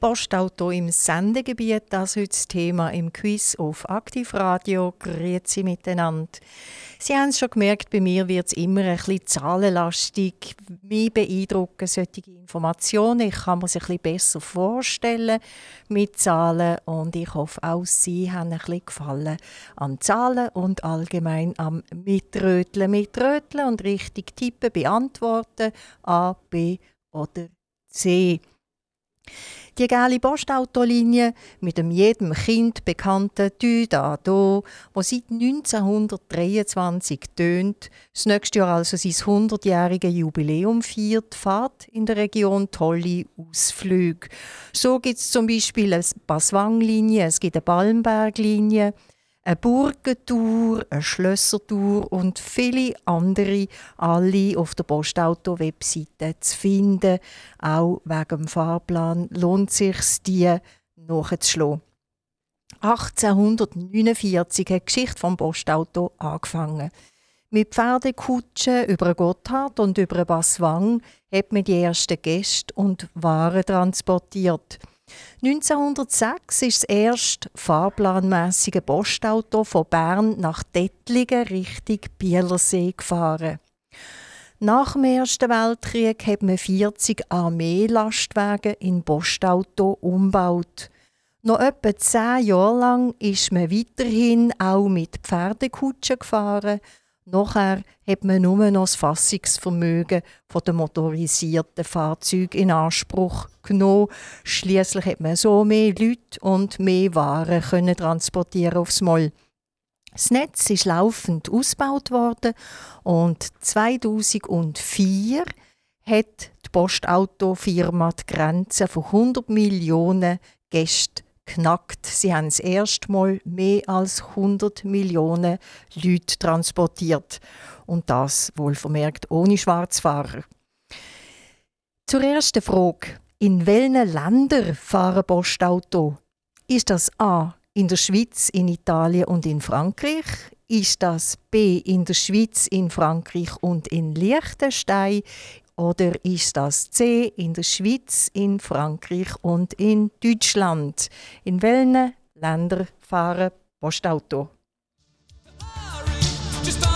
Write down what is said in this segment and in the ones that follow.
Postauto im Sendegebiet, das ist heute das Thema im Quiz auf Aktivradio. Grüezi miteinander. Sie haben es schon gemerkt, bei mir wird es immer ein bisschen zahlenlastig. Mich beeindrucken solche Informationen. Ich kann mir sie ein bisschen besser vorstellen mit Zahlen und ich hoffe auch Sie haben ein bisschen gefallen an Zahlen und allgemein am Mitröteln. Mitröteln und richtig tippen, beantworten A, B oder C. Die gelbe Postautolinie mit dem jedem Kind bekannten Tü da do, wo seit 1923 tönt, das nächste Jahr also sein 100-jähriges Jubiläum feiert, fährt in der Region tolle Ausflüge. So gibt es zum Beispiel eine Baswang-Linie, es gibt eine Balmberg-Linie, eine Burgentour, eine Schlössertour und viele andere, alle auf der Postauto-Webseite zu finden. Auch wegen dem Fahrplan lohnt es sich, die nachzuschlagen. 1849 hat die Geschichte vom Postauto angefangen. Mit Pferdekutschen über Gotthard und über Baswang hat man die ersten Gäste und Waren transportiert. 1906 ist das erste fahrplanmäßige Postauto von Bern nach Dettlingen Richtung Bielersee gefahren. Nach dem Ersten Weltkrieg hat man 40 Armeelastwagen in Postauto umgebaut. Noch etwa zehn Jahre lang ist man weiterhin auch mit Pferdekutschen gefahren Nachher hat man nur noch das Fassungsvermögen der motorisierten Fahrzeuge in Anspruch genommen. Schließlich hat man so mehr Leute und mehr Waren können transportieren aufs Mal. Das Netz ist laufend ausgebaut worden und 2004 hat die Postautofirma die Grenze von 100 Millionen Gästen knackt. Sie haben das erste Mal mehr als 100 Millionen Leute transportiert. Und das wohl vermerkt ohne Schwarzfahrer. Zur ersten Frage. In welchen Ländern fahren Postauto? Ist das A in der Schweiz, in Italien und in Frankreich? Ist das B in der Schweiz, in Frankreich und in Liechtenstein? Oder ist das C in der Schweiz, in Frankreich und in Deutschland? In welchen Ländern fahren Postauto? Das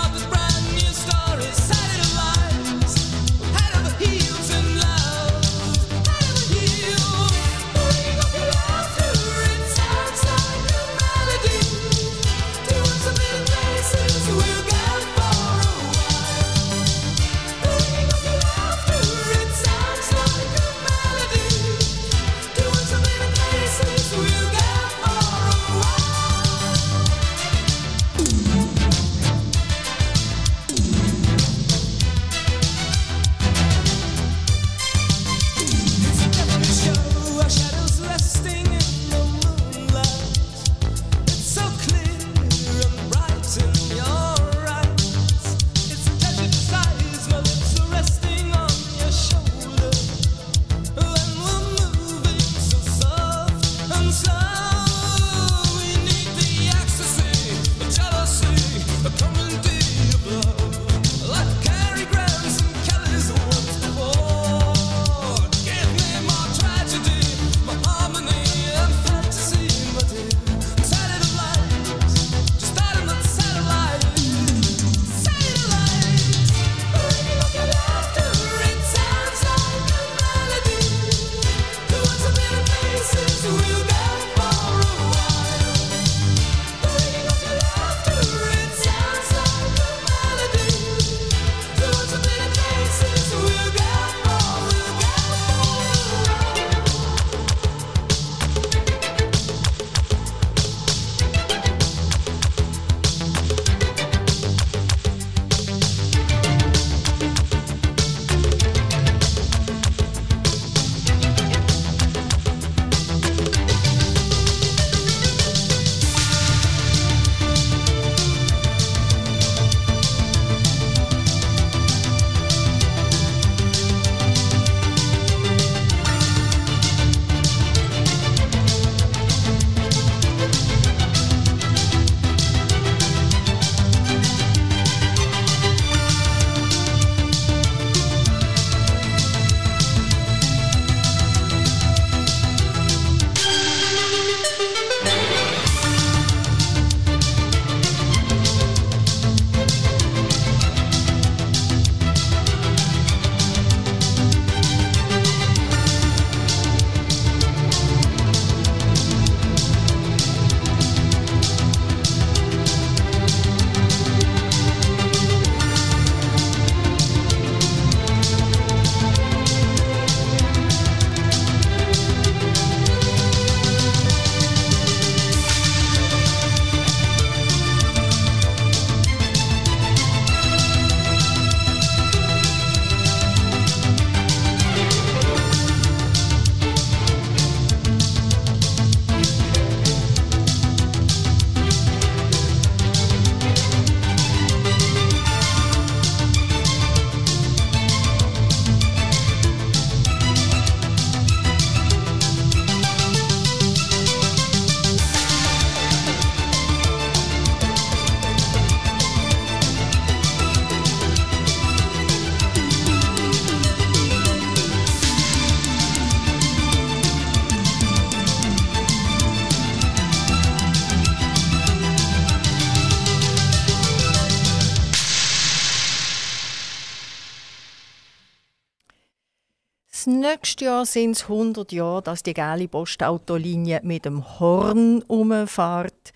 nächste Jahr sind es 100 Jahre, dass die gelbe Postautolinie mit dem Horn umfährt.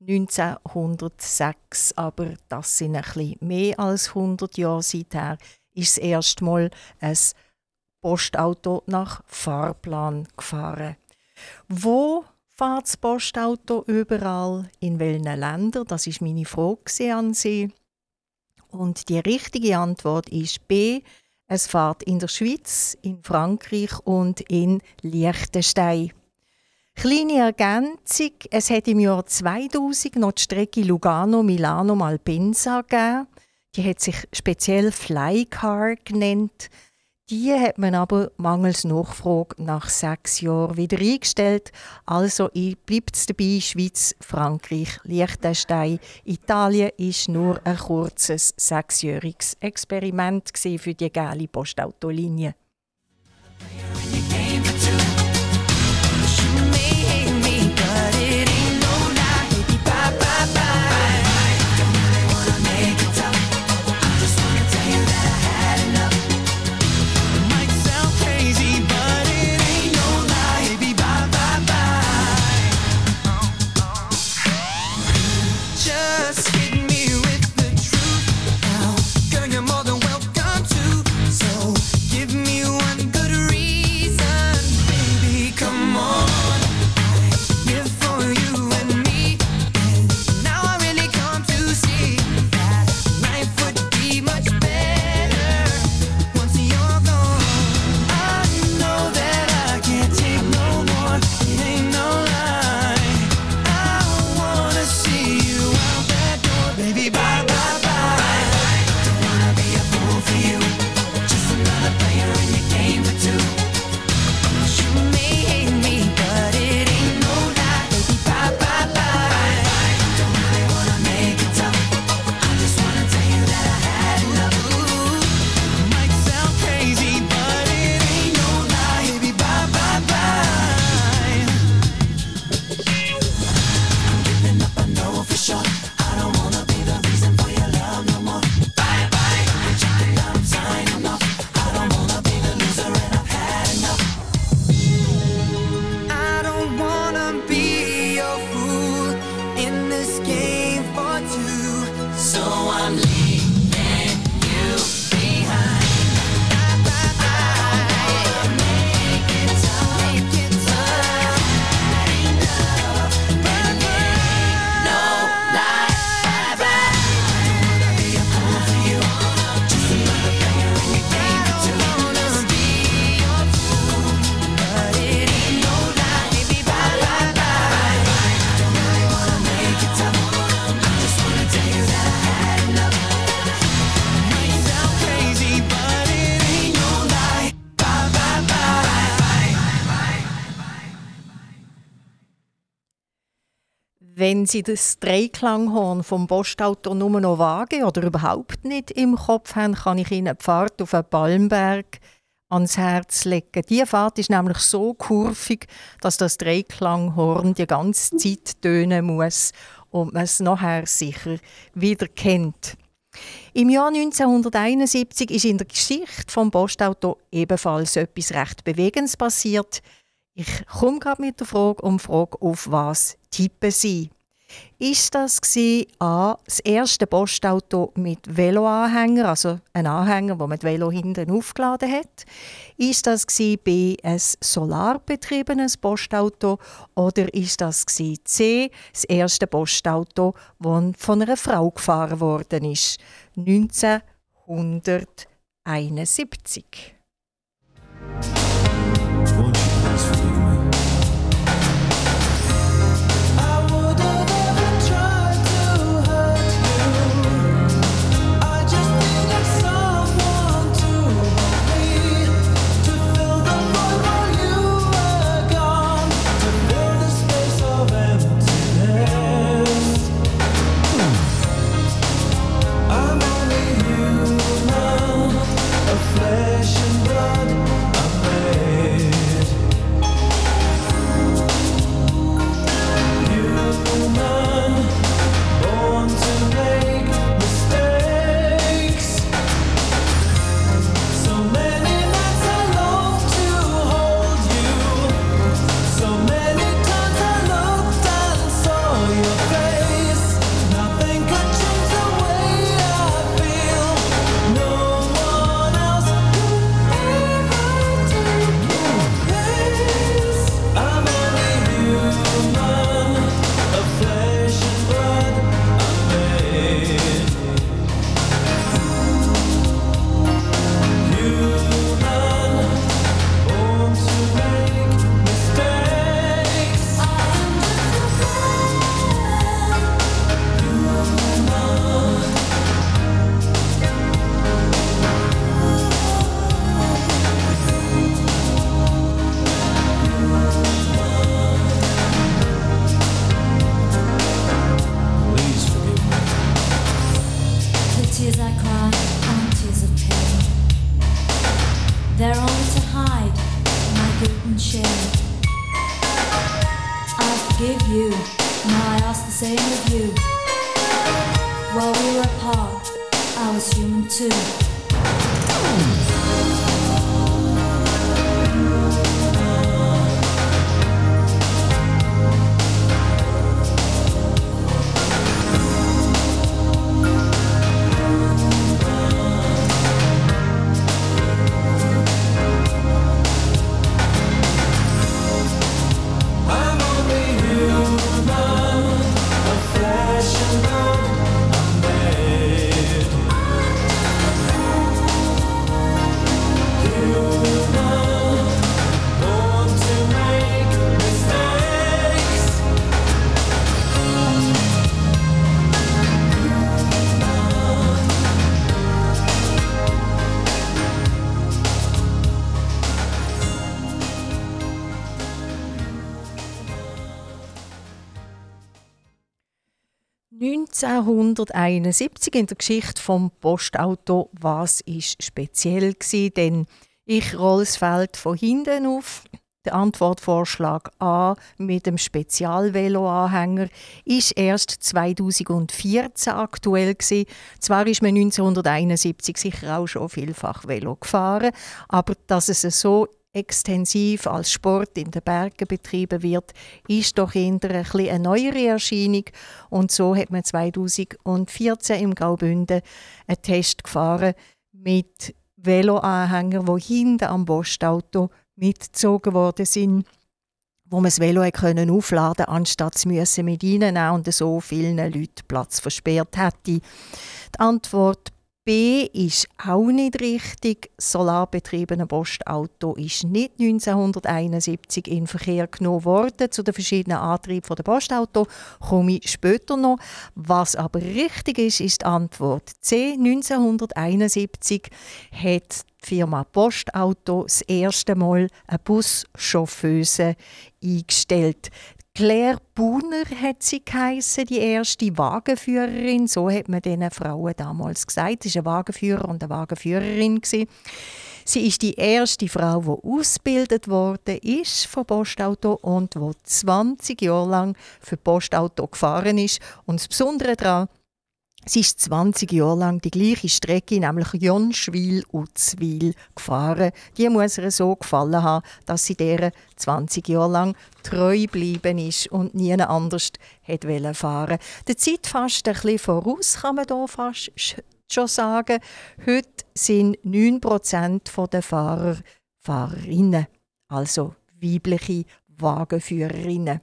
1906, aber das sind ein bisschen mehr als 100 Jahre seither, ist das erste Mal ein Postauto nach Fahrplan gefahren. Wo fährt das Postauto überall? In welchen Ländern? Das ist meine Frage an Sie. Und die richtige Antwort ist B. Es fährt in der Schweiz, in Frankreich und in Liechtenstein. Kleine Ergänzung: Es hat im Jahr 2000 noch die Strecke Lugano-Milano-Malpensa gegeben. Die hat sich speziell Flycar genannt. Die hat man aber mangels Nachfrage nach sechs Jahren wieder eingestellt. Also bleibt es dabei, Schweiz, Frankreich, Liechtenstein. Italien ist nur ein kurzes sechsjähriges Experiment für die gelbe Postautolinie. Wenn Sie das Dreiklanghorn vom Postauto nur noch vage oder überhaupt nicht im Kopf haben, kann ich Ihnen die Fahrt auf einen Palmberg ans Herz legen. Die Fahrt ist nämlich so kurvig, dass das Dreiklanghorn die ganze Zeit tönen muss und man es nachher sicher wieder kennt. Im Jahr 1971 ist in der Geschichte vom Postauto ebenfalls etwas recht Bewegendes passiert. Ich komme gerade mit der Frage und frage, auf was tippen Sie? Ist das A, das erste Postauto mit Veloanhänger, also ein Anhänger, wo man das Velo hinten aufgeladen hat? Ist das B, ein solarbetriebenes Postauto? Oder ist das C, das erste Postauto, das von einer Frau gefahren worden ist? 1971. ...1971 in der Geschichte vom Postauto «Was ist speziell gsi?» Denn ich rolle das Feld von hinten auf. Der Antwortvorschlag A mit dem Spezialvelo-Anhänger ist erst 2014 aktuell gsi. Zwar ist man 1971 sicher auch schon vielfach Velo gefahren, aber dass es so extensiv als Sport in den Bergen betrieben wird, ist doch eher ein eine neuere Erscheinung. Und so hat man 2014 im Graubünden einen Test gefahren mit Veloanhängern, die hinten am Postauto mitgezogen worden sind wo man das Velo können aufladen anstatt es müssen mit reinnehmen und so vielen Leuten Platz versperrt hätte. Die Antwort B ist auch nicht richtig. Solarbetriebene Postauto ist nicht 1971 in Verkehr genommen worden. Zu den verschiedenen Antrieben der Postauto komme ich später noch. Was aber richtig ist, ist die Antwort C. 1971 hat die Firma Postauto das erste Mal eine Buschauffeuse eingestellt. Claire Buhner hat sie geheissen, die erste Wagenführerin. So hat man diesen Frauen damals gesagt. Sie war ein Wagenführer und eine Wagenführerin. Sie ist die erste Frau, die ausgebildet worden ist von Postauto und die 20 Jahre lang für Postauto gefahren ist. Und das Besondere daran, Sie ist 20 Jahre lang die gleiche Strecke, nämlich Jonschwil-Uzwil, gefahren. Die muss ihr so gefallen haben, dass sie der 20 Jahre lang treu geblieben ist und nie anders hat fahren. Der Zeit fast ein bisschen voraus, kann man hier fast sch- schon sagen. Heute sind 9% der Fahrer Fahrerinnen, also weibliche Wagenführerinnen.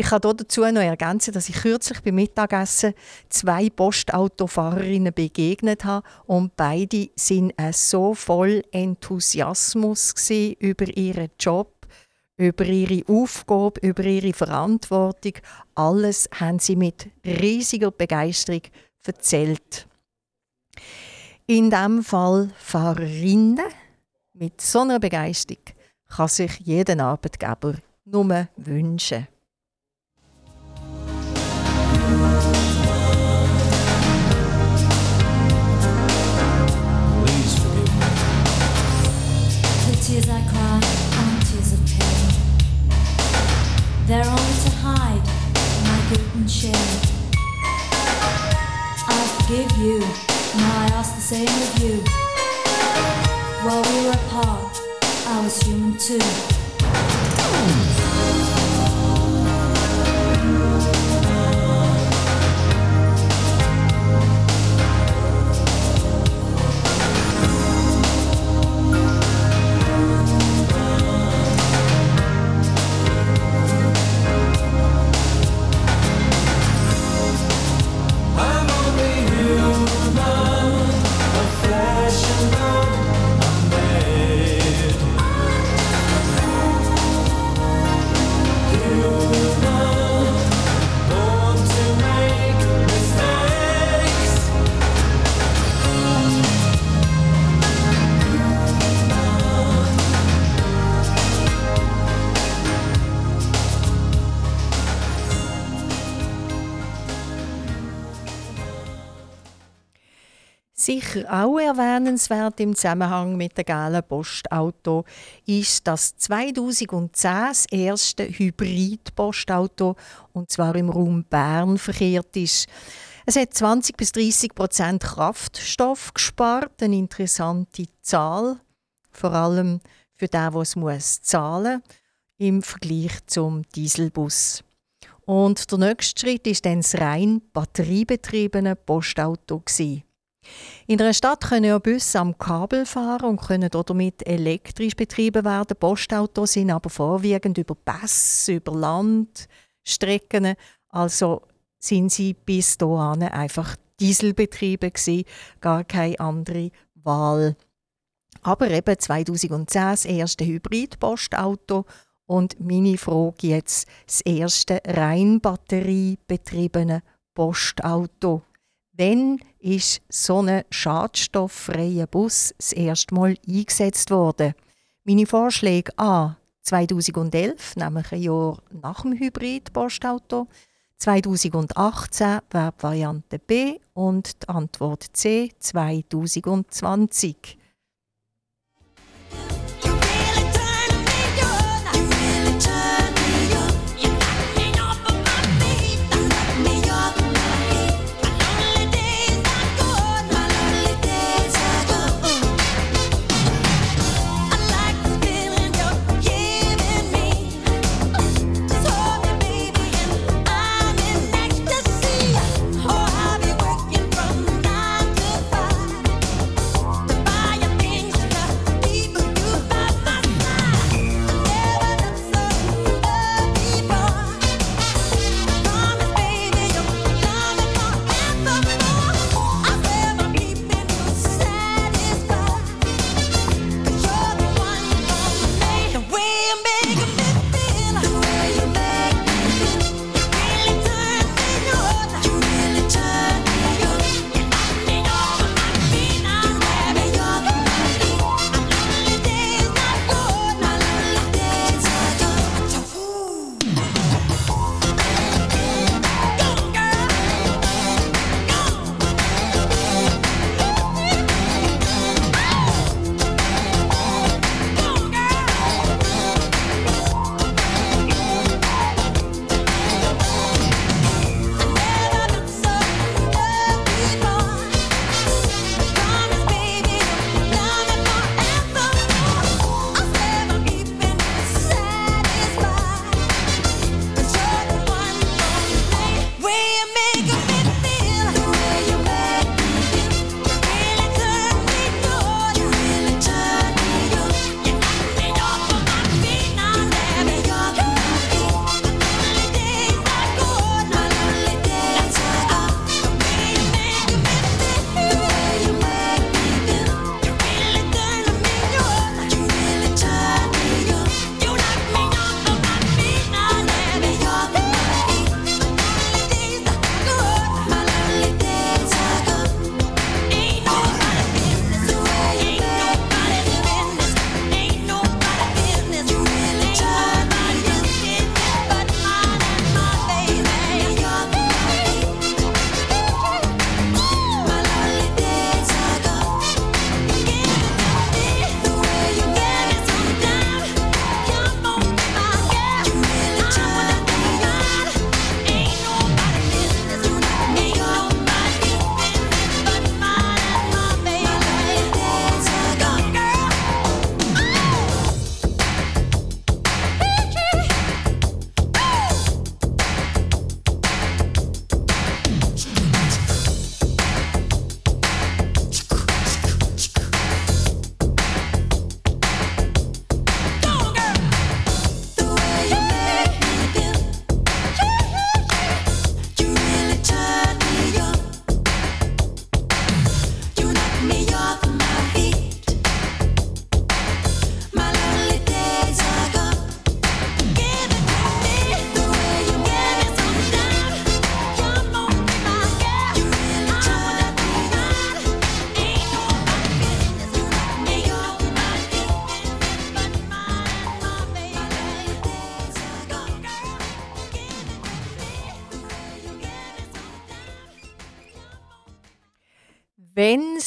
Ich kann dazu noch ergänzen, dass ich kürzlich beim Mittagessen zwei Postautofahrerinnen begegnet habe und beide sind äh, so voll Enthusiasmus über ihren Job, über ihre Aufgabe, über ihre Verantwortung. Alles haben sie mit riesiger Begeisterung erzählt. In diesem Fall Fahrerinnen mit so einer Begeisterung kann sich jeden Arbeitgeber nur wünschen. Tears I cry are tears of pain. They're only to hide my guilt and shame. I forgive you, now I ask the same of you. While we were apart, I was human too. Sicher auch erwähnenswert im Zusammenhang mit dem gelben Postauto ist das 2010 das erste Hybrid-Postauto und zwar im Raum Bern verkehrt ist. Es hat 20 bis 30 Prozent Kraftstoff gespart, eine interessante Zahl, vor allem für den, der es muss zahlen im Vergleich zum Dieselbus. Und der nächste Schritt ist dann das rein batteriebetriebene Postauto. Gewesen. In einer Stadt können ja Busse am Kabel fahren und können damit elektrisch betrieben werden. Postautos sind aber vorwiegend über Pässe, über Landstrecken. Also sind sie bis dahin einfach Dieselbetriebe gewesen, gar keine andere Wahl. Aber eben 2010 das erste Hybrid-Postauto und meine Frage jetzt das erste rein batteriebetriebene Postauto. Wann ist so ein schadstofffreier Bus das erste Mal eingesetzt worden? Meine Vorschläge A 2011, nämlich ein Jahr nach dem Hybrid-Postauto. 2018 wäre Variante B und die Antwort C 2020.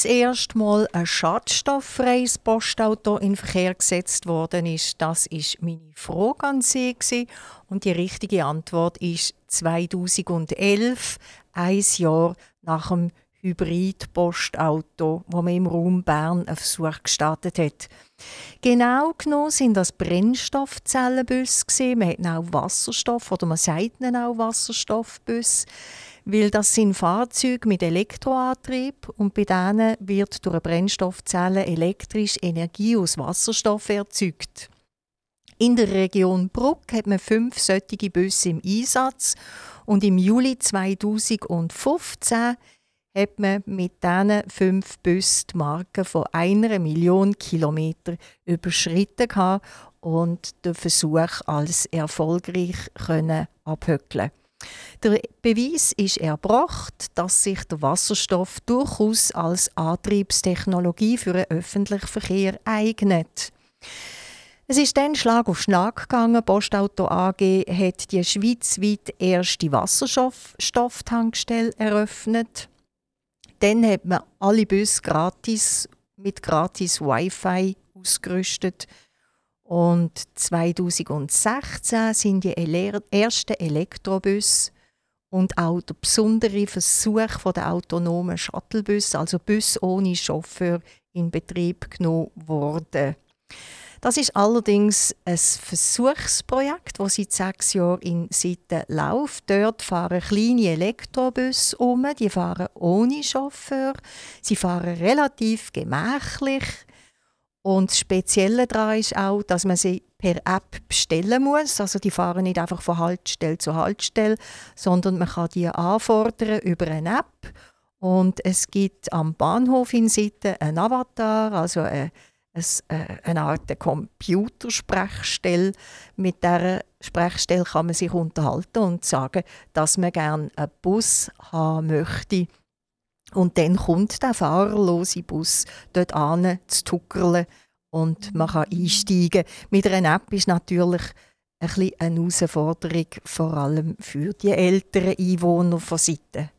das erste Mal ein schadstofffreies Postauto in Verkehr gesetzt worden ist, das ist meine Frage an Sie und die richtige Antwort ist 2011, ein Jahr nach dem Hybrid-Postauto, wo man im Raum Bern einen Versuch gestartet hat. Genau genommen sind das Brennstoffzellenbusse. Man hat auch Wasserstoff oder man sagt auch Wasserstoffbus, weil das sind Fahrzeuge mit Elektroantrieb und bei denen wird durch eine Brennstoffzelle elektrisch Energie aus Wasserstoff erzeugt. In der Region Bruck hat man fünf solche Busse im Einsatz und im Juli 2015 hat man mit diesen fünf Bussen die Marke von einer Million Kilometer überschritten und den Versuch als erfolgreich können abhöckeln. Der Beweis ist erbracht, dass sich der Wasserstoff durchaus als Antriebstechnologie für den öffentlichen Verkehr eignet. Es ist dann Schlag auf Schlag gegangen. Postauto AG hat die schweizweit erste Wasserstofftankstelle eröffnet. Dann hat man alle Busse gratis mit gratis Wi-Fi ausgerüstet. Und 2016 sind die ersten Elektrobus und auch der besondere Versuch der autonomen Shuttlebus, also Bus ohne Chauffeur, in Betrieb genommen worden. Das ist allerdings ein Versuchsprojekt, das seit sechs Jahren in Sitten läuft. Dort fahren kleine Elektrobusse um, die fahren ohne Chauffeur. Sie fahren relativ gemächlich. Und das Spezielle daran ist auch, dass man sie per App bestellen muss. Also die fahren nicht einfach von Haltestelle zu Haltestelle, sondern man kann die anfordern über eine App. Und es gibt am Bahnhof in Sitten einen Avatar, also eine äh, eine Art Computersprechstelle. Mit dieser Sprechstelle kann man sich unterhalten und sagen, dass man gerne einen Bus haben möchte. Und dann kommt der fahrerlose Bus dort an zu tuckerlen und man kann einsteigen. Mit einer App ist natürlich ein eine Herausforderung, vor allem für die älteren Einwohner von Sitten.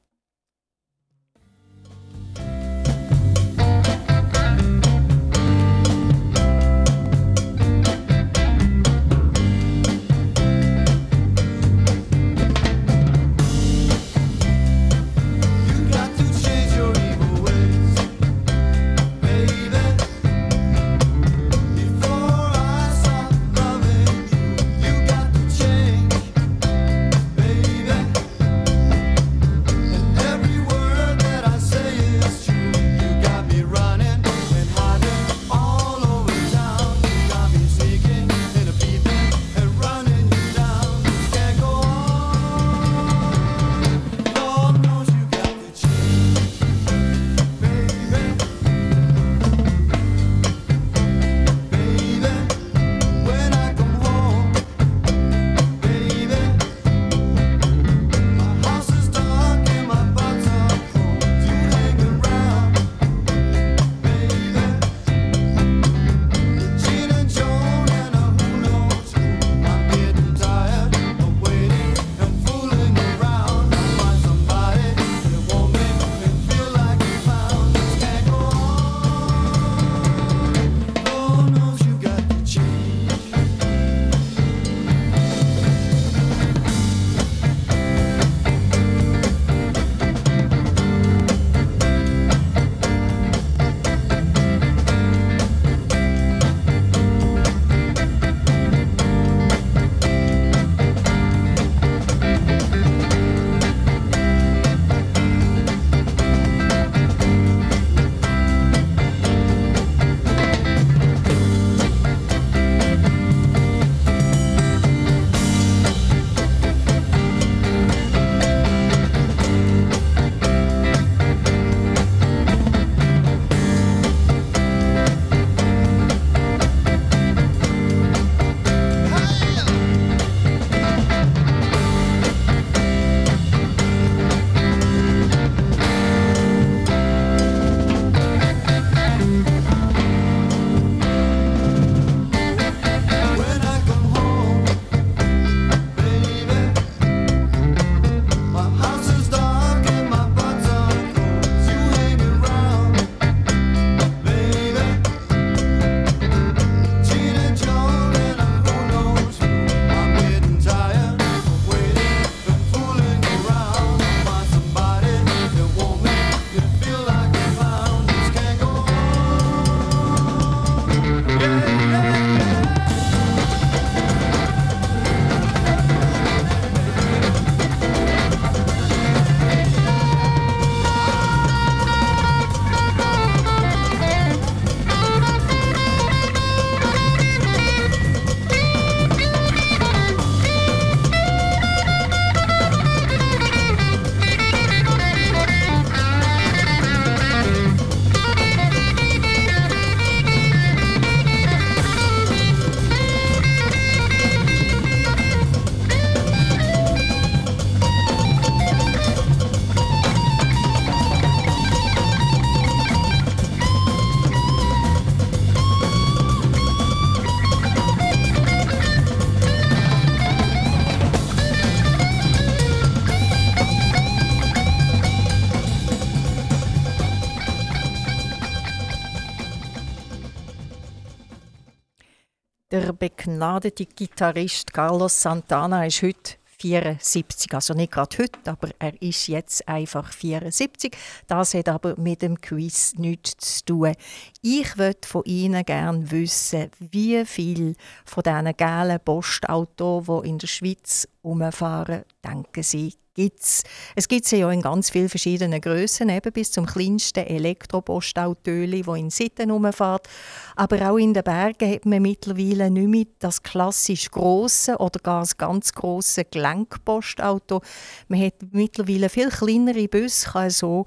Begnadete Gitarrist Carlos Santana ist heute 74, also nicht gerade heute, aber er ist jetzt einfach 74. Das hat aber mit dem Quiz nichts zu tun. Ich würde von Ihnen gerne wissen, wie viel von diesen gelben Postautos, die in der Schweiz umfahren, denken Sie, gibt's. Es gibt sie ja in ganz vielen verschiedenen Grössen, eben bis zum kleinsten Elektropostautöli, wo in Sitten rumfährt. Aber auch in den Bergen hat man mittlerweile nicht mehr das klassisch große oder gar das ganz große Gelenkpostauto. Man hat mittlerweile viel kleinere Busse, kann so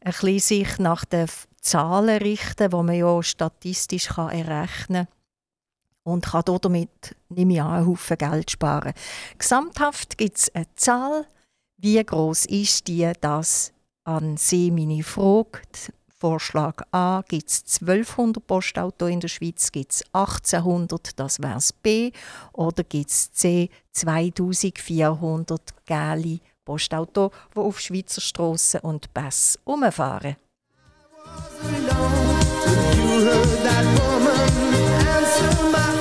ein bisschen sich nach den Zahlen richten, die man ja statistisch kann errechnen kann und kann damit nehme ich an, einen Haufen Geld sparen. Gesamthaft gibt es eine Zahl, wie groß ist die? Das an Sie meine Frage. Vorschlag A gibt es 1200 Postauto in der Schweiz, gibt es 1800, das wäre es B. Oder gibt es C 2400 gelbe Postauto, die auf Schweizer Strassen und Pässe umfahren. You heard that woman answer my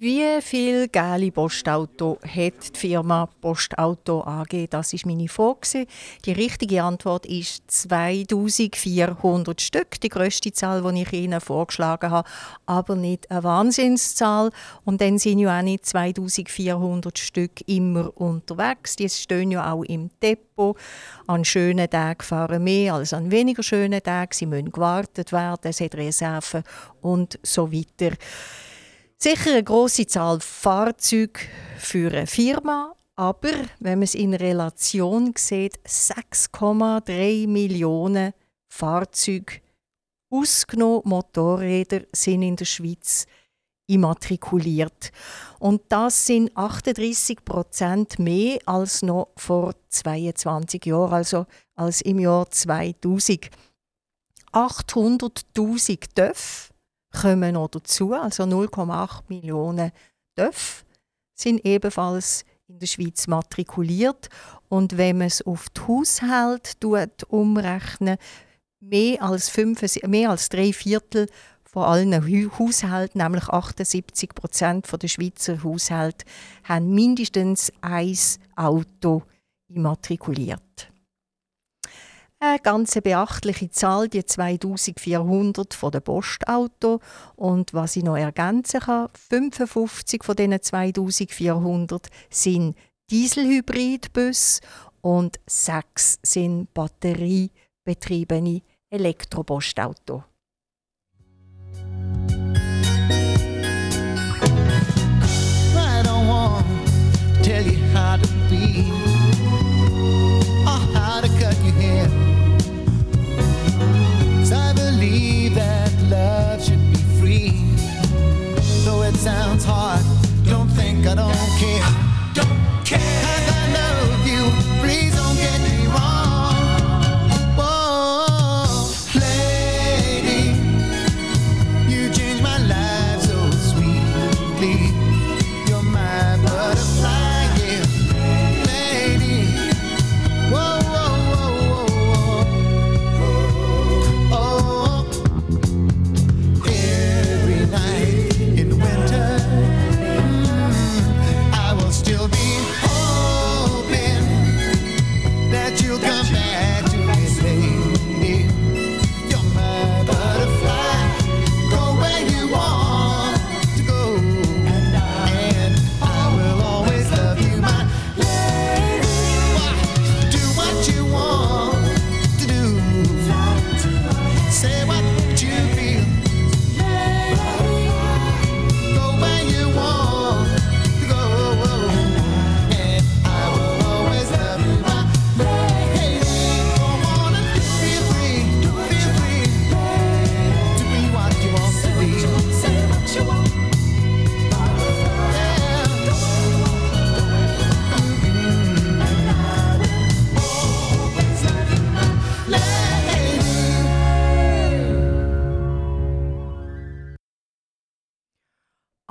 Wie viel gelbe Postauto hat die Firma Postauto AG? Das ist meine Frage. Die richtige Antwort ist 2400 Stück, die grösste Zahl, die ich Ihnen vorgeschlagen habe, aber nicht eine Wahnsinnszahl. Und dann sind ja auch nicht 2400 Stück immer unterwegs. Die stehen ja auch im Depot. An schönen Tagen fahren mehr als an weniger schönen Tagen. Sie müssen gewartet werden, es hat Reserven und so weiter. Sicher eine grosse Zahl Fahrzeuge für eine Firma, aber wenn man es in Relation sieht, 6,3 Millionen Fahrzeuge, ausgenommen Motorräder, sind in der Schweiz immatrikuliert. Und das sind 38 Prozent mehr als noch vor 22 Jahren. Also als im Jahr 2000. 800.000 Töpfe kommen noch dazu, also 0,8 Millionen Töpfe sind ebenfalls in der Schweiz matrikuliert. Und wenn man es auf die Haushalte tut, umrechnen, mehr als, fünf, mehr als drei Viertel von allen Haushalten, nämlich 78 Prozent der Schweizer Haushalte, haben mindestens ein Auto immatrikuliert. Eine ganz beachtliche Zahl, die 2400 von den Postauto. Und was ich noch ergänzen kann, 55 von diesen 2400 sind Dieselhybridbus und sechs sind batteriebetriebene Elektropostauto. I don't want to tell you how to be I don't care.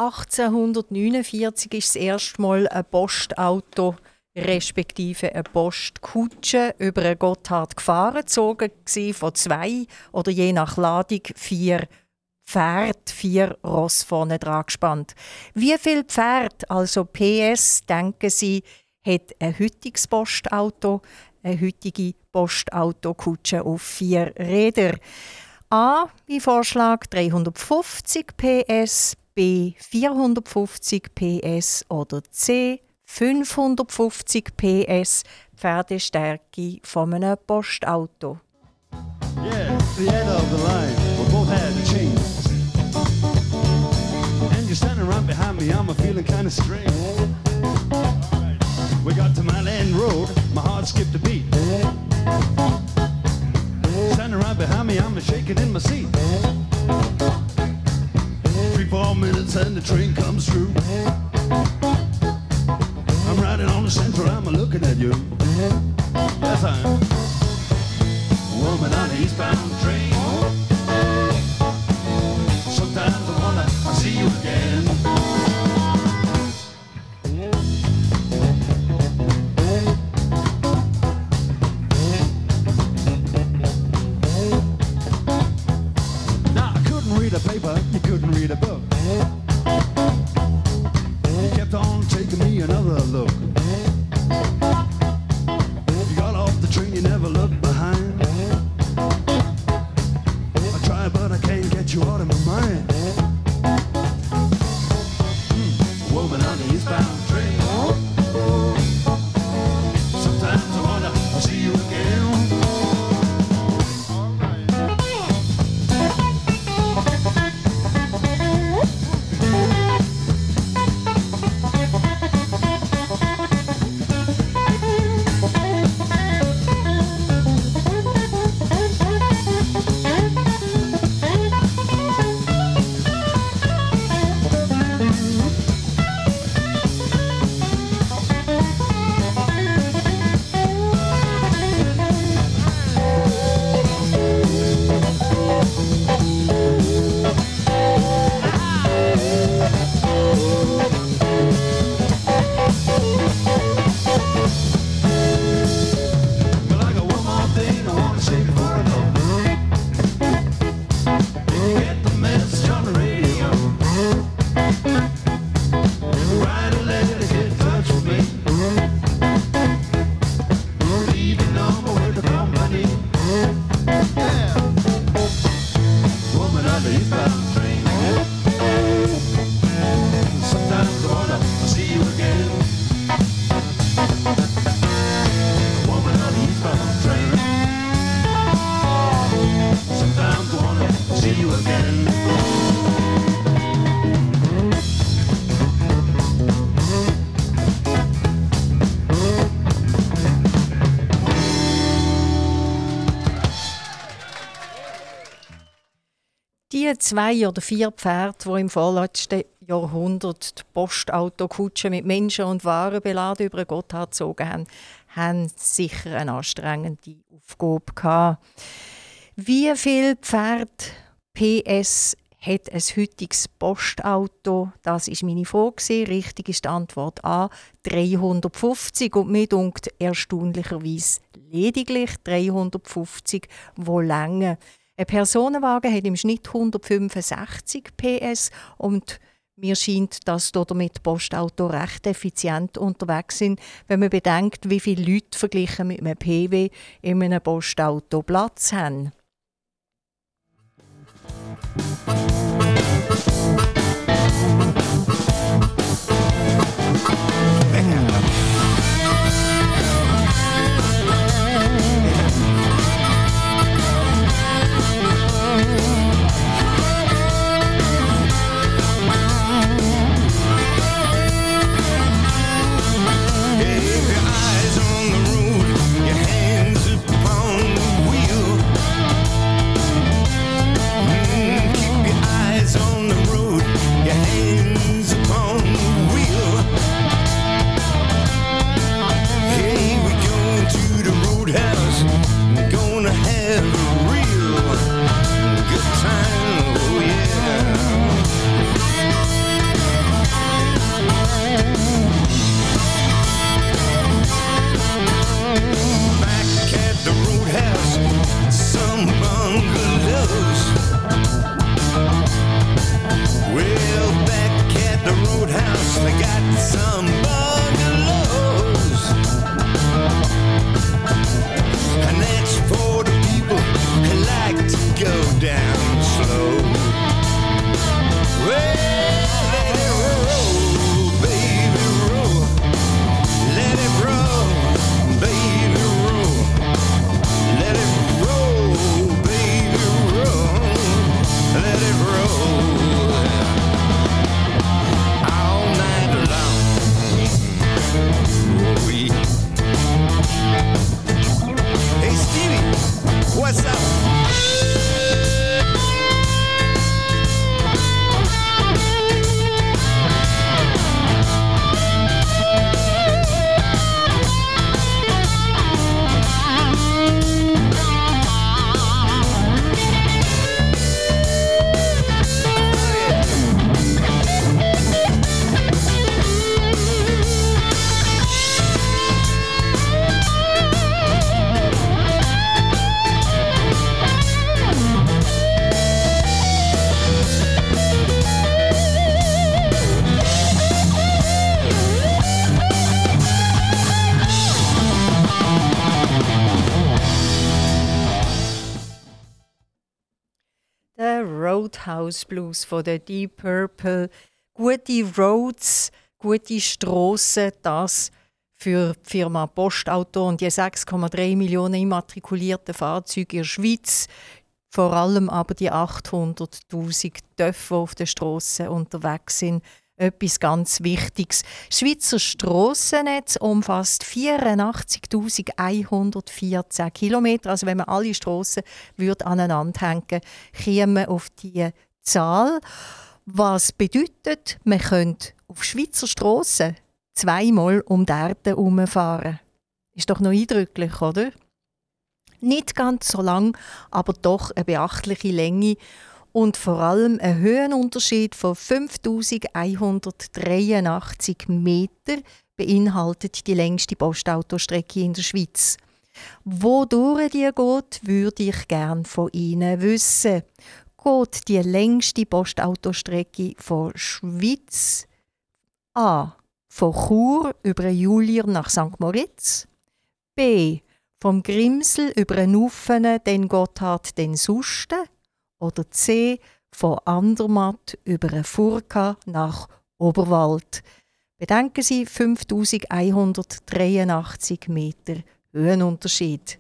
1849 ist das erste Mal ein Postauto respektive eine Postkutsche über einen Gotthard gefahren, gezogen von zwei oder je nach Ladung vier Pferd, vier Ross vorne dran gespannt. Wie viel Pferd, also PS, denken Sie, hat ein heutiges Postauto, eine heutige Postautokutsche auf vier Räder? A wie Vorschlag 350 PS, B 450 PS oder C 550 PS Pferdestärke von einem Postauto. Yeah, the end of the line. We both had the chains. And you're standing right behind me, I'm a feeling kinda strange. We got to my land road, my heart skipped a beat. Standing right behind me, I'm shaking in my seat. Four minutes and the train comes through. I'm riding on the central, I'm looking at you. Yes, I am. Woman on the eastbound train. Zwei oder vier Pferde, die im vorletzten Jahrhundert die Postautokutsche mit Menschen und Waren beladen über Gotthard gezogen haben, haben sicher eine anstrengende Aufgabe gehabt. Wie viele Pferde PS hat ein heutiges Postauto? Das ist meine Frage. Richtig ist die Antwort A, 350 und mir dunkt erstaunlicherweise lediglich 350, wo lange. Ein Personenwagen hat im Schnitt 165 PS und mir scheint, dass damit Postauto recht effizient unterwegs sind, wenn man bedenkt, wie viele Leute verglichen mit einem PW in einem Postauto Platz haben. Roadhouse Blues von der Deep Purple. Gute Roads, gute Strassen, das für die Firma Postauto und die 6,3 Millionen immatrikulierten Fahrzeuge in der Schweiz. Vor allem aber die 800.000 Töpfe, die auf den Strassen unterwegs sind. Etwas ganz Wichtiges. Das Schweizer Strassennetz umfasst 84.114 Kilometer. Also wenn man alle Strassen würde aneinander hängen, käme auf die Zahl. Was bedeutet, man könnte auf Schweizer Strassen zweimal um die Erde herumfahren. Ist doch noch eindrücklich, oder? Nicht ganz so lang, aber doch eine beachtliche Länge und vor allem ein Höhenunterschied von 5183 Meter beinhaltet die längste Postautostrecke in der Schweiz. Wodurch die geht, würde ich gern von Ihnen wissen. Geht die längste Postautostrecke von Schweiz A. Von Chur über Julier nach St. Moritz. B. Vom Grimsel über den Uffene, den Gotthard, den Susten. Oder C. Von Andermatt über den Furka nach Oberwald. Bedenken Sie 5183 Meter Höhenunterschied.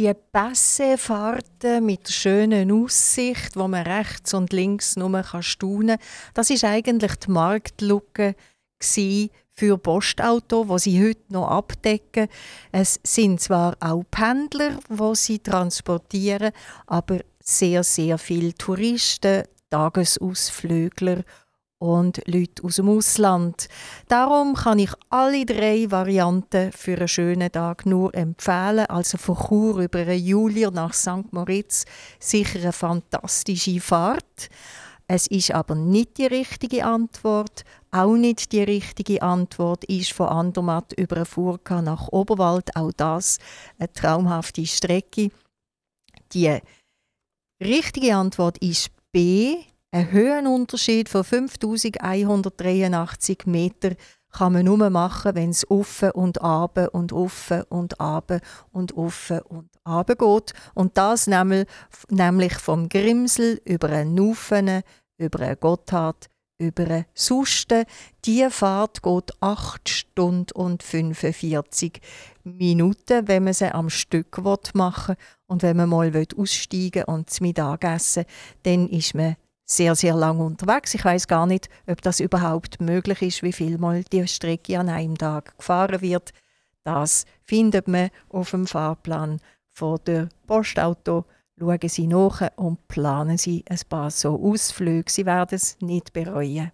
Die Passefahrten mit der schönen Aussicht, wo man rechts und links nur staunen kann, das ist eigentlich die Marktlücke für Postauto, wo sie heute noch abdecken. Es sind zwar auch Pendler, wo sie transportieren, aber sehr sehr viele Touristen, Tagesausflügler und Leute aus dem Ausland. Darum kann ich alle drei Varianten für einen schönen Tag nur empfehlen. Also von Chur über einen Julier nach St. Moritz sicher eine fantastische Fahrt. Es ist aber nicht die richtige Antwort. Auch nicht die richtige Antwort ist von Andermatt über eine Furka nach Oberwald. Auch das eine traumhafte Strecke. Die richtige Antwort ist B. Ein Höhenunterschied von 5183 Meter kann man nur machen, wenn es offen und abe und offen und abe und offen und abe geht. Und das nämlich, vom Grimsel über einen Nufen, über einen Gotthard, über einen Susten. Die Fahrt geht 8 Stunden und 45 Minuten, wenn man sie am Stück machen will. Und wenn man mal aussteigen und zum Mittagessen, dann ist man sehr, sehr lang unterwegs. Ich weiß gar nicht, ob das überhaupt möglich ist, wie viel mal die Strecke an einem Tag gefahren wird. Das findet man auf dem Fahrplan von der Postauto. Schauen Sie nach und planen Sie ein paar so Ausflüge. Sie werden es nicht bereuen.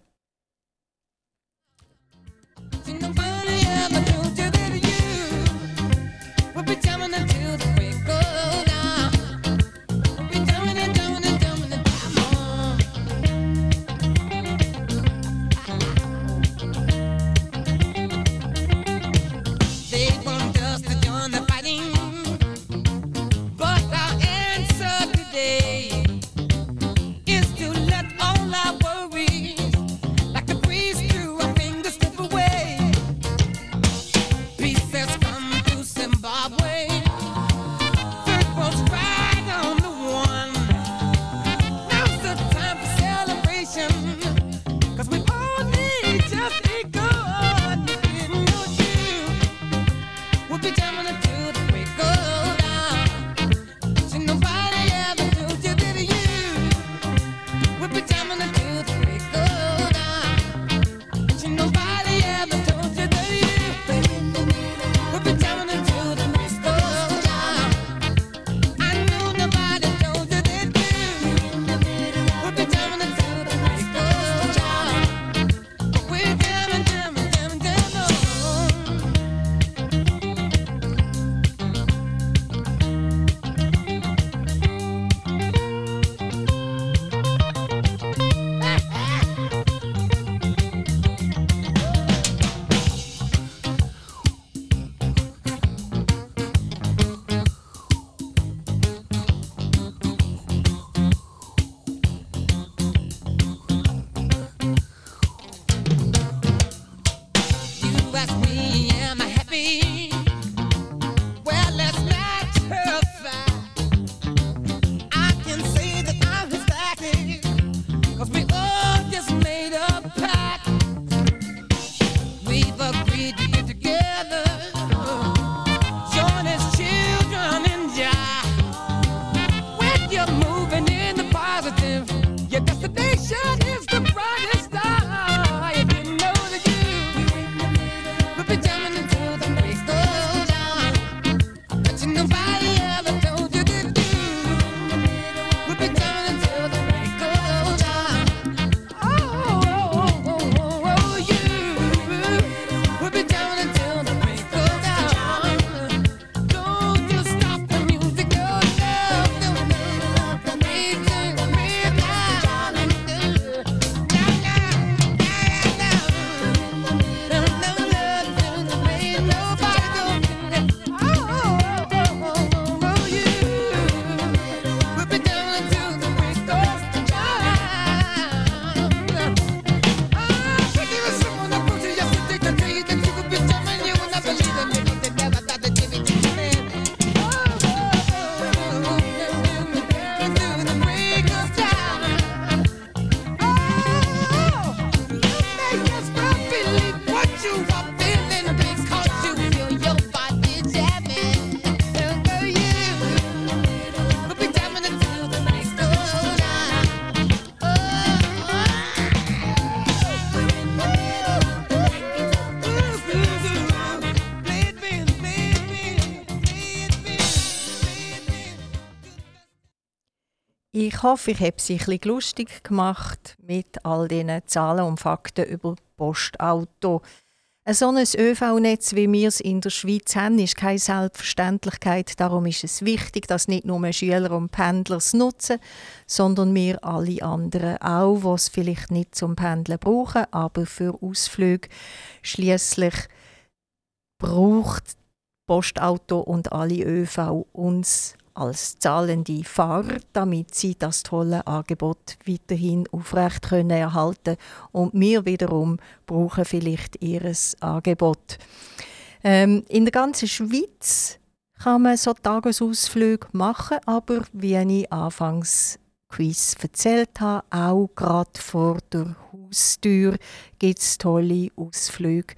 Ich hoffe, ich habe Sie ein lustig gemacht mit all diesen Zahlen und Fakten über Postauto. Ein solches ÖV-Netz, wie wir es in der Schweiz haben, ist keine Selbstverständlichkeit. Darum ist es wichtig, dass nicht nur Schüler und Pendler es nutzen, sondern wir alle anderen auch, die es vielleicht nicht zum Pendeln brauchen, aber für Ausflüge. Schließlich braucht Postauto und alle ÖV uns als zahlende Fahrer, damit sie das tolle Angebot weiterhin aufrecht können erhalten und wir wiederum brauchen vielleicht ihres Angebot. Ähm, in der ganzen Schweiz kann man so Tagesausflüge machen, aber wie ich anfangs Quiz erzählt habe, auch gerade vor der Haustür gibt es tolle Ausflüge.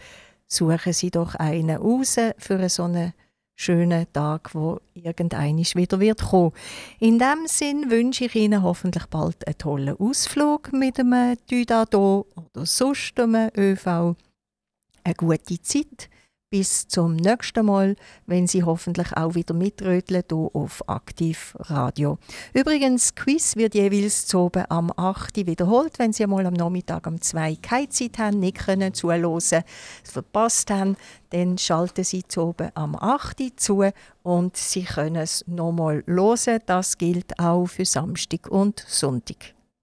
Suchen Sie doch einen raus für so einen schönen Tag, wo irgendeinisch wieder wird kommen. In dem Sinn wünsche ich Ihnen hoffentlich bald einen tollen Ausflug mit einem Dudado oder sonst einem ÖV. Eine gute Zeit. Bis zum nächsten Mal, wenn Sie hoffentlich auch wieder mitröteln hier auf Aktiv Radio. Übrigens, Quiz wird jeweils zu oben am 8. wiederholt. Wenn Sie mal am Nachmittag um 2 keine Zeit haben, nicht können zuhören, es verpasst haben, dann schalten Sie zu oben am 8. zu und Sie können es nochmal hören. Das gilt auch für Samstag und Sonntag.